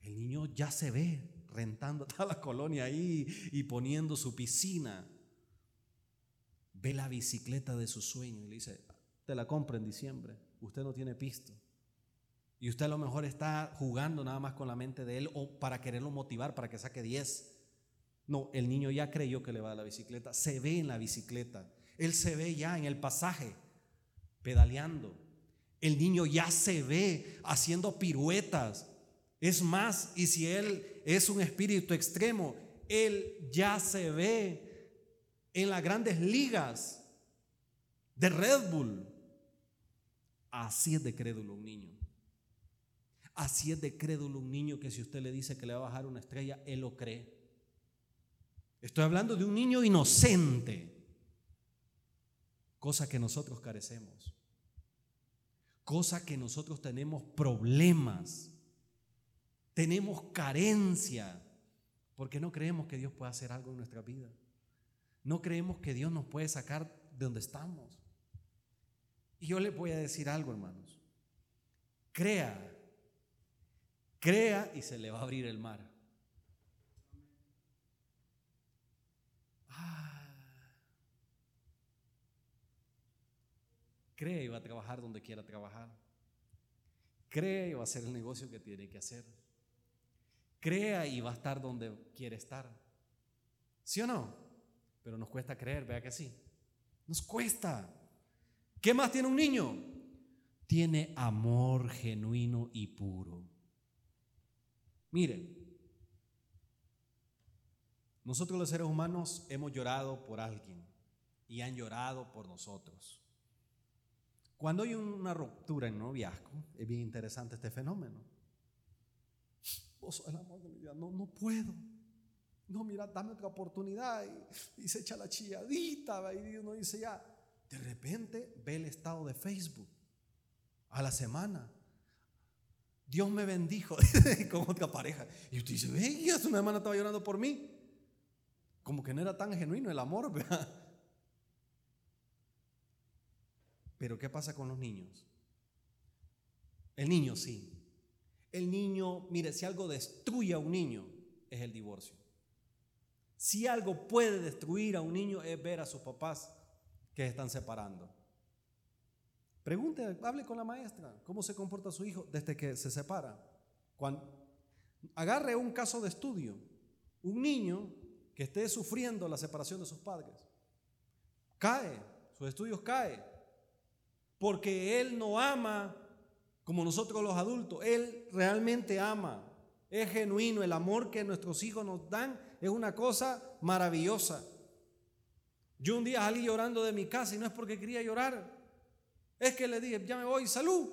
El niño ya se ve rentando toda la colonia ahí y poniendo su piscina. Ve la bicicleta de su sueño y le dice, te la compra en diciembre, usted no tiene pisto. Y usted a lo mejor está jugando nada más con la mente de él o para quererlo motivar para que saque 10. No, el niño ya creyó que le va a la bicicleta, se ve en la bicicleta, él se ve ya en el pasaje, pedaleando. El niño ya se ve haciendo piruetas. Es más, y si él es un espíritu extremo, él ya se ve en las grandes ligas de Red Bull. Así es de crédulo un niño. Así es de crédulo un niño que si usted le dice que le va a bajar una estrella, él lo cree. Estoy hablando de un niño inocente, cosa que nosotros carecemos, cosa que nosotros tenemos problemas, tenemos carencia, porque no creemos que Dios pueda hacer algo en nuestra vida. No creemos que Dios nos puede sacar de donde estamos. Y yo le voy a decir algo, hermanos. Crea Crea y se le va a abrir el mar. Crea y va a trabajar donde quiera trabajar. Crea y va a hacer el negocio que tiene que hacer. Crea y va a estar donde quiere estar. ¿Sí o no? Pero nos cuesta creer, vea que sí. Nos cuesta. ¿Qué más tiene un niño? Tiene amor genuino y puro. Miren, nosotros los seres humanos hemos llorado por alguien y han llorado por nosotros. Cuando hay una ruptura en noviazgo, es bien interesante este fenómeno. No, no puedo. No, mira, dame otra oportunidad. Y, se echa la chilladita, y uno dice ya, de repente ve el estado de Facebook a la semana Dios me bendijo con otra pareja. Y usted dice, ve, su hermana estaba llorando por mí. Como que no era tan genuino el amor, Pero ¿qué pasa con los niños? El niño sí. El niño, mire, si algo destruye a un niño, es el divorcio. Si algo puede destruir a un niño es ver a sus papás que se están separando. Pregunte, hable con la maestra, ¿cómo se comporta su hijo desde que se separa? Agarre un caso de estudio, un niño que esté sufriendo la separación de sus padres, cae, sus estudios cae, porque él no ama como nosotros los adultos, él realmente ama, es genuino, el amor que nuestros hijos nos dan es una cosa maravillosa. Yo un día salí llorando de mi casa y no es porque quería llorar, es que le dije, ya me voy, salud.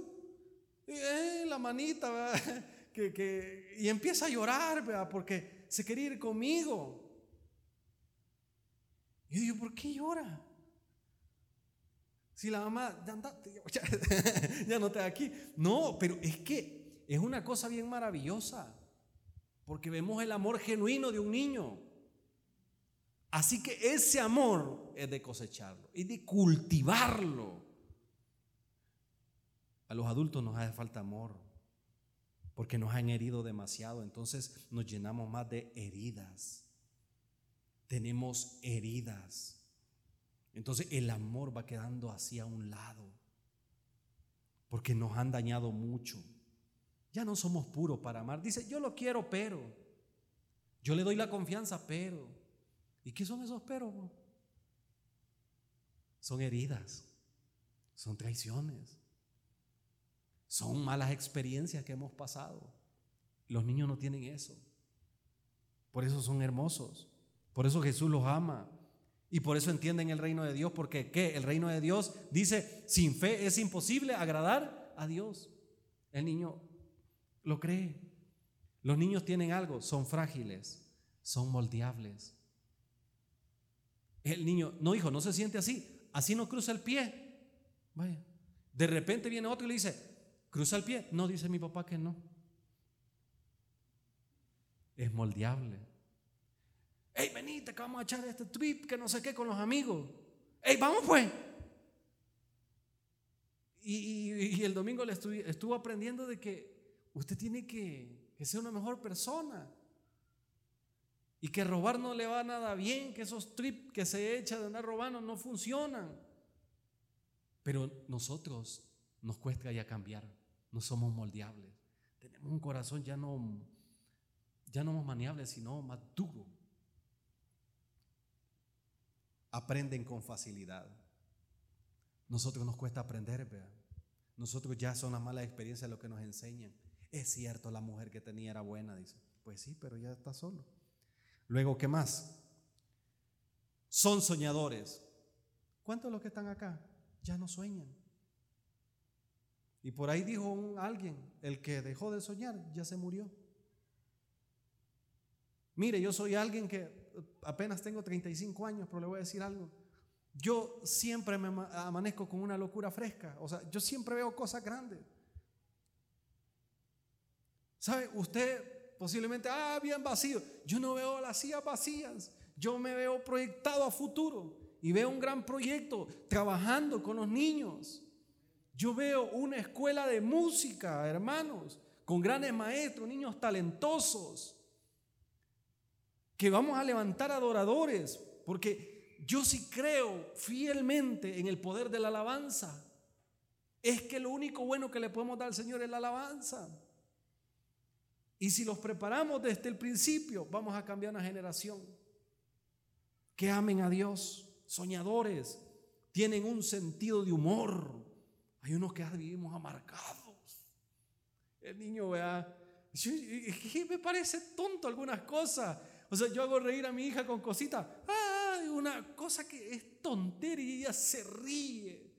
Y eh, la manita, que, y empieza a llorar, porque se quería ir conmigo. Y yo digo, ¿por qué llora? Si la mamá, ya, ya no está aquí. No, pero es que es una cosa bien maravillosa, porque vemos el amor genuino de un niño. Así que ese amor es de cosecharlo y de cultivarlo. A los adultos nos hace falta amor porque nos han herido demasiado, entonces nos llenamos más de heridas. Tenemos heridas. Entonces el amor va quedando así a un lado porque nos han dañado mucho. Ya no somos puros para amar. Dice, yo lo quiero, pero. Yo le doy la confianza, pero. ¿Y qué son esos pero? Son heridas, son traiciones, son malas experiencias que hemos pasado. Los niños no tienen eso. Por eso son hermosos. Por eso Jesús los ama. Y por eso entienden el reino de Dios. Porque ¿qué? El reino de Dios dice, sin fe es imposible agradar a Dios. El niño lo cree. Los niños tienen algo, son frágiles, son moldeables. El niño, no hijo, no se siente así, así no cruza el pie. Vaya. De repente viene otro y le dice, ¿Cruza el pie? No, dice mi papá que no. Es moldeable. Que vamos a echar este trip que no sé qué con los amigos. Hey, vamos pues. Y, el domingo le estuvo, aprendiendo de que usted tiene que, sea una mejor persona. Y que robar no le va nada bien, que esos trips que se echa de andar robando no funcionan. Pero nosotros nos cuesta ya cambiar, no somos moldeables. Tenemos un corazón ya no, ya no más maniable, sino más duro. Aprenden con facilidad. Nosotros nos cuesta aprender, ¿verdad? Nosotros ya son las malas experiencias lo que nos enseñan. Es cierto, la mujer que tenía era buena, dice. Pues sí, pero ya está solo. Luego, ¿qué más? Son soñadores. ¿Cuántos de los que están acá ya no sueñan? Y por ahí dijo alguien, el que dejó de soñar ya se murió. Mire, yo soy alguien que apenas tengo 35 años, pero le voy a decir algo. Yo siempre me amanezco con una locura fresca. O sea, yo siempre veo cosas grandes. ¿Sabe? Usted posiblemente, ah, bien vacío. Yo no veo las sillas vacías. Yo me veo proyectado a futuro y veo un gran proyecto trabajando con los niños. Yo veo una escuela de música, hermanos, con grandes maestros, niños talentosos, que vamos a levantar adoradores, porque yo sí creo fielmente en el poder de la alabanza. Es que lo único bueno que le podemos dar al Señor es la alabanza. Y si los preparamos desde el principio, vamos a cambiar una generación. Que amen a Dios, soñadores, tienen un sentido de humor. Hay unos que vivimos amargados. El niño vea, me parece tonto algunas cosas. O sea, yo hago reír a mi hija con cositas. Ah, una cosa que es tontería y ella se ríe.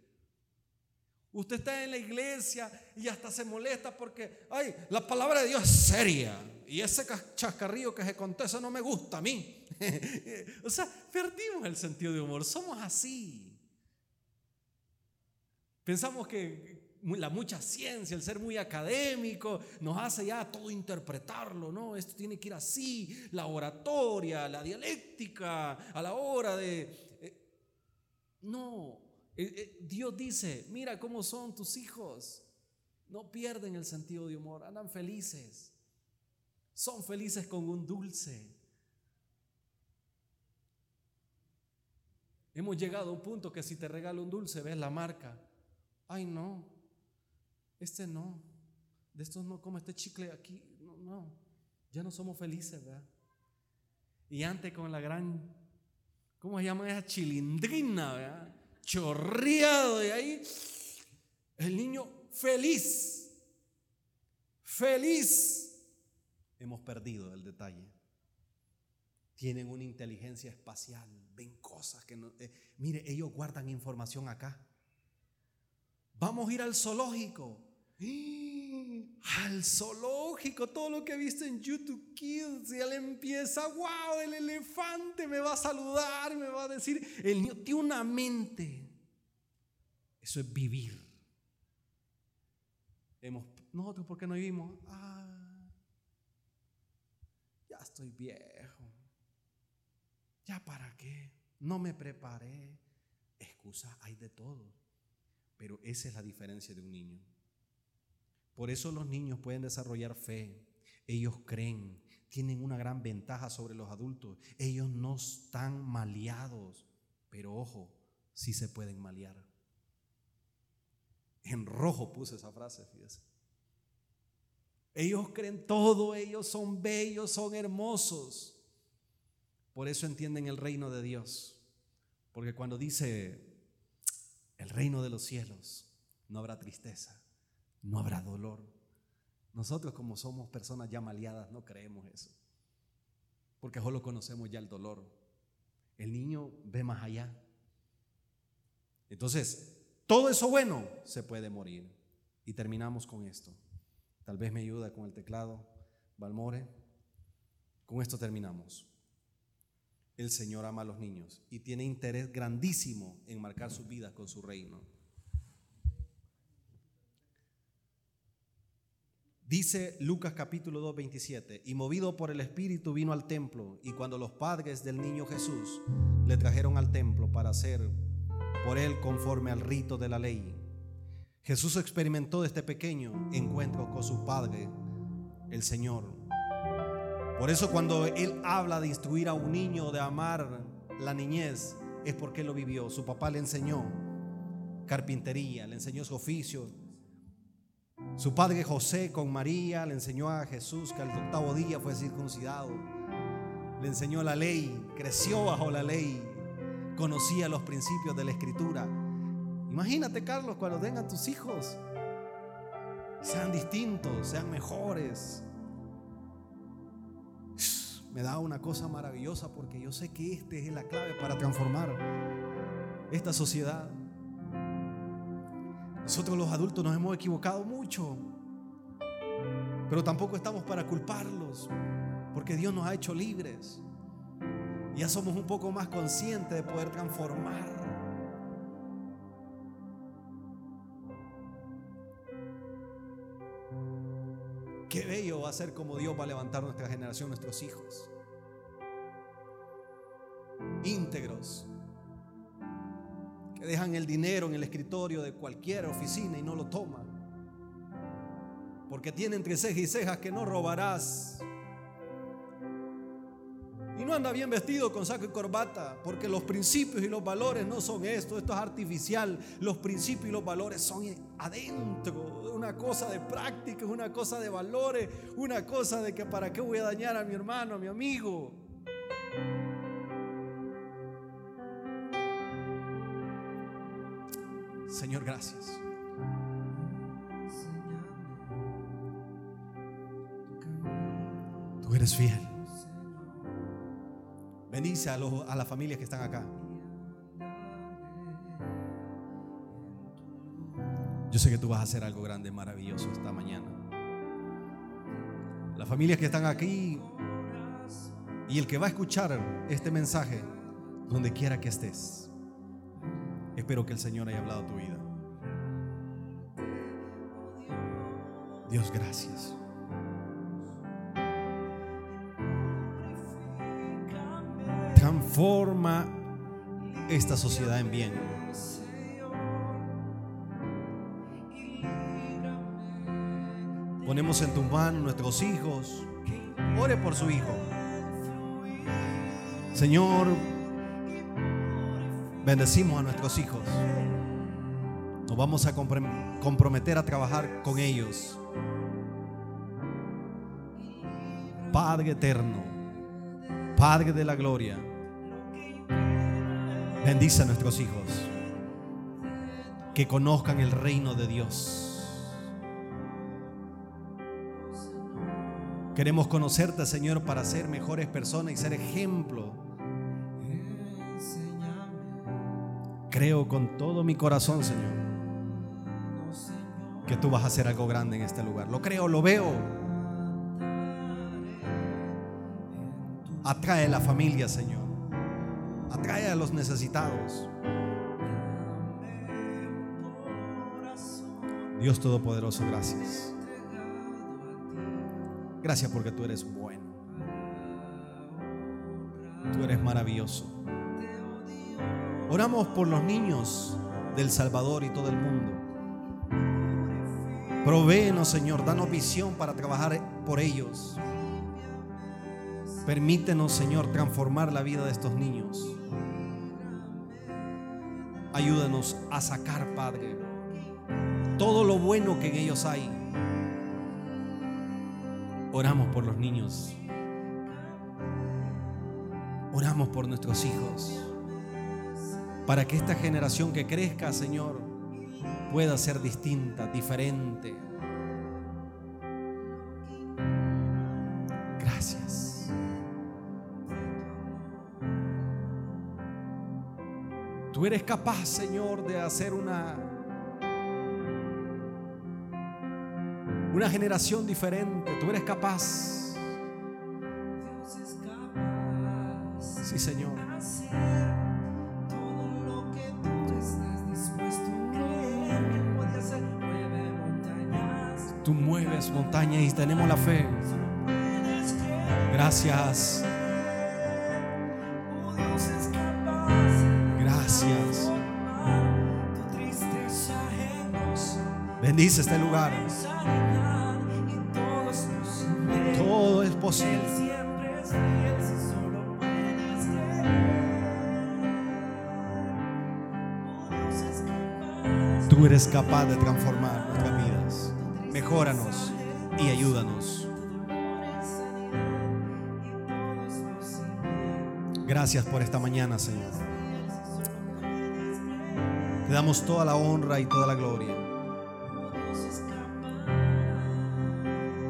Usted está en la iglesia y hasta se molesta porque, ay, la palabra de Dios es seria. Y ese chascarrillo que se contó, eso no me gusta a mí. o sea, perdimos el sentido de humor. Somos así. Pensamos que la mucha ciencia, el ser muy académico, nos hace ya todo interpretarlo, ¿no? Esto tiene que ir así, la oratoria, la dialéctica, a la hora de... Eh, no, eh, eh, Dios dice, mira cómo son tus hijos, no pierden el sentido de humor, andan felices, son felices con un dulce. Hemos llegado a un punto que si te regalo un dulce, ves la marca. Ay, no, este no, de estos no como este chicle aquí, no, no, ya no somos felices, ¿verdad? Y antes con la gran, ¿cómo se llama esa chilindrina, ¿verdad? Chorreado de ahí, el niño feliz, feliz. Hemos perdido el detalle. Tienen una inteligencia espacial, ven cosas que no... Eh, mire, ellos guardan información acá. Vamos a ir al zoológico. Al zoológico, todo lo que viste en YouTube Kids, y él empieza, wow, el elefante me va a saludar, me va a decir, el niño tiene una mente. Eso es vivir. Hemos, nosotros, ¿por qué no vivimos? Ah, ya estoy viejo. ¿Ya para qué? No me preparé. Excusa hay de todo. Pero esa es la diferencia de un niño. Por eso los niños pueden desarrollar fe. Ellos creen, tienen una gran ventaja sobre los adultos. Ellos no están maleados, pero ojo, sí se pueden malear. En rojo puse esa frase, fíjese. Ellos creen todo, ellos son bellos, son hermosos. Por eso entienden el reino de Dios. Porque cuando dice el reino de los cielos, no habrá tristeza, no habrá dolor. Nosotros como somos personas ya maleadas no creemos eso. Porque solo conocemos ya el dolor. El niño ve más allá. Entonces, todo eso bueno se puede morir. Y terminamos con esto. Tal vez me ayuda con el teclado, Balmore. Con esto terminamos. El Señor ama a los niños y tiene interés grandísimo en marcar sus vidas con su reino. Dice Lucas capítulo 2, 27, y movido por el Espíritu vino al templo, y cuando los padres del niño Jesús le trajeron al templo para hacer por él conforme al rito de la ley, Jesús experimentó este pequeño encuentro con su padre el Señor. Por eso cuando Él habla de instruir a un niño, de amar la niñez, es porque lo vivió. Su papá le enseñó carpintería, le enseñó su oficio. Su padre José con María le enseñó a Jesús que al octavo día fue circuncidado. Le enseñó la ley, creció bajo la ley, conocía los principios de la escritura. Imagínate, Carlos, cuando tengan tus hijos, sean distintos, sean mejores. Me da una cosa maravillosa porque yo sé que esta es la clave para transformar esta sociedad. Nosotros los adultos nos hemos equivocado mucho, pero tampoco estamos para culparlos, porque Dios nos ha hecho libres. Ya somos un poco más conscientes de poder transformar. Qué bello va a ser como Dios va a levantar nuestra generación, nuestros hijos. Íntegros, dejan el dinero en el escritorio de cualquier oficina y no lo toman. Porque tienen entre cejas y cejas que no robarás. Y no anda bien vestido con saco y corbata, porque los principios y los valores no son esto, esto es artificial. Los principios y los valores son adentro, una cosa de práctica, una cosa de valores, una cosa de que para qué voy a dañar a mi hermano, a mi amigo. Señor, gracias. Tú eres fiel. Bendice a, a las familias que están acá. Yo sé que tú vas a hacer algo grande, maravilloso esta mañana. Las familias que están aquí y el que va a escuchar este mensaje, donde quiera que estés. Espero que el Señor haya hablado tu vida. Dios, gracias. Transforma esta sociedad en bien. Ponemos en tu mano nuestros hijos. Ore por su hijo. Señor, Bendecimos a nuestros hijos. Nos vamos a comprometer a trabajar con ellos. Padre eterno, Padre de la gloria, bendice a nuestros hijos. Que conozcan el reino de Dios. Queremos conocerte, Señor, para ser mejores personas y ser ejemplo Creo con todo mi corazón, Señor, que tú vas a hacer algo grande en este lugar. Lo creo, lo veo. Atrae a la familia, Señor. Atrae a los necesitados. Dios Todopoderoso, gracias. Gracias porque tú eres bueno. Tú eres maravilloso. Oramos por los niños del Salvador y todo el mundo. Provéenos, Señor, danos visión para trabajar por ellos. Permítenos, Señor, transformar la vida de estos niños. Ayúdanos a sacar, Padre, todo lo bueno que en ellos hay. Oramos por los niños. Oramos por nuestros hijos para que esta generación que crezca, Señor, pueda ser distinta, diferente. Gracias. Tú eres capaz, Señor, de hacer una una generación diferente. Tú eres capaz. Sí, Señor. Mueves montañas y tenemos la fe. Gracias. Gracias. Bendice este lugar. posible.
siempre es capaz.
Tú eres capaz de transformar. Mejóranos y ayúdanos. Gracias por esta mañana, Señor. Te damos toda la honra y toda la gloria.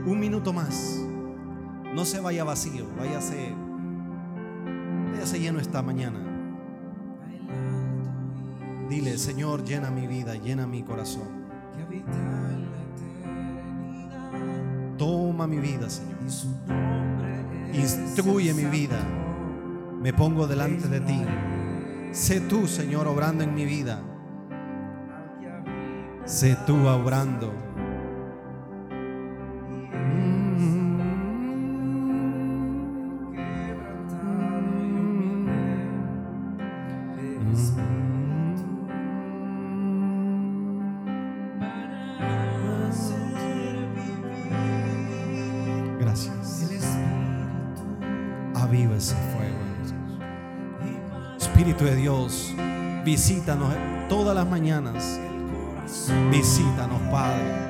Un minuto más. No se vaya vacío, váyase, váyase lleno esta mañana. Dile, Señor, llena mi vida, llena mi corazón. Toma mi vida, Señor. Instruye mi vida. Me pongo delante de ti. Sé tú, Señor, obrando en mi vida. Sé tú obrando. Visítanos todas las mañanas. Visítanos, Padre.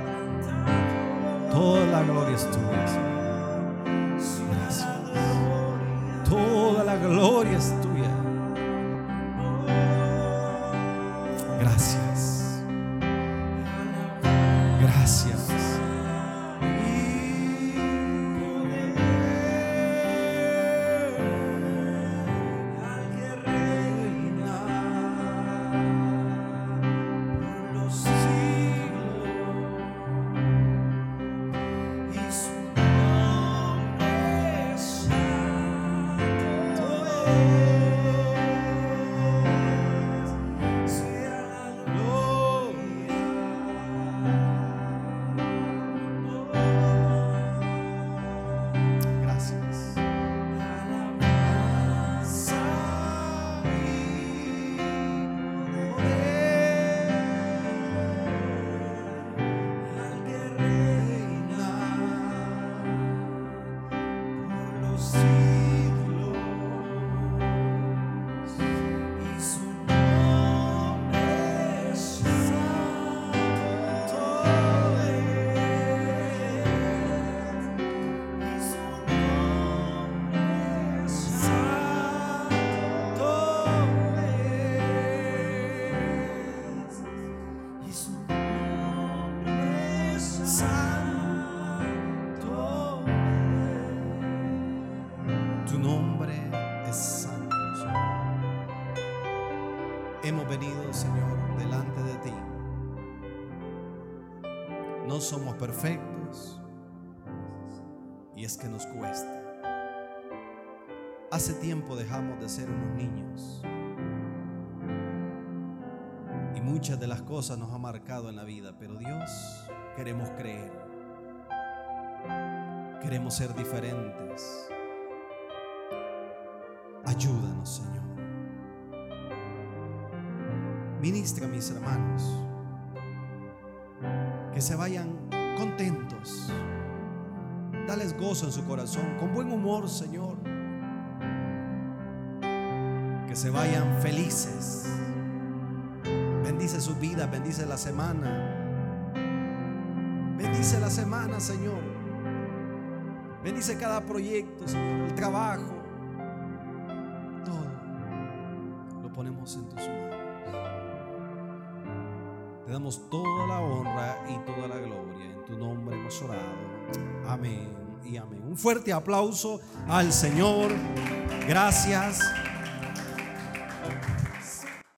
Por
perfectos y es que nos cuesta. Hace tiempo dejamos de ser unos niños y muchas de las cosas nos ha marcado en la vida, pero Dios queremos creer. Queremos ser diferentes. Ayúdanos, Señor. Ministra mis hermanos. Que se vayan contentos. Dales gozo en su corazón, con buen humor, Señor. Que se vayan felices. Bendice su vida, bendice la semana. Bendice la semana, Señor. Bendice cada proyecto, Señor, el trabajo. Todo lo ponemos en tus manos. Damos toda la honra y toda la gloria. En tu nombre hemos orado. Amén y amén. Un fuerte aplauso al Señor. Gracias.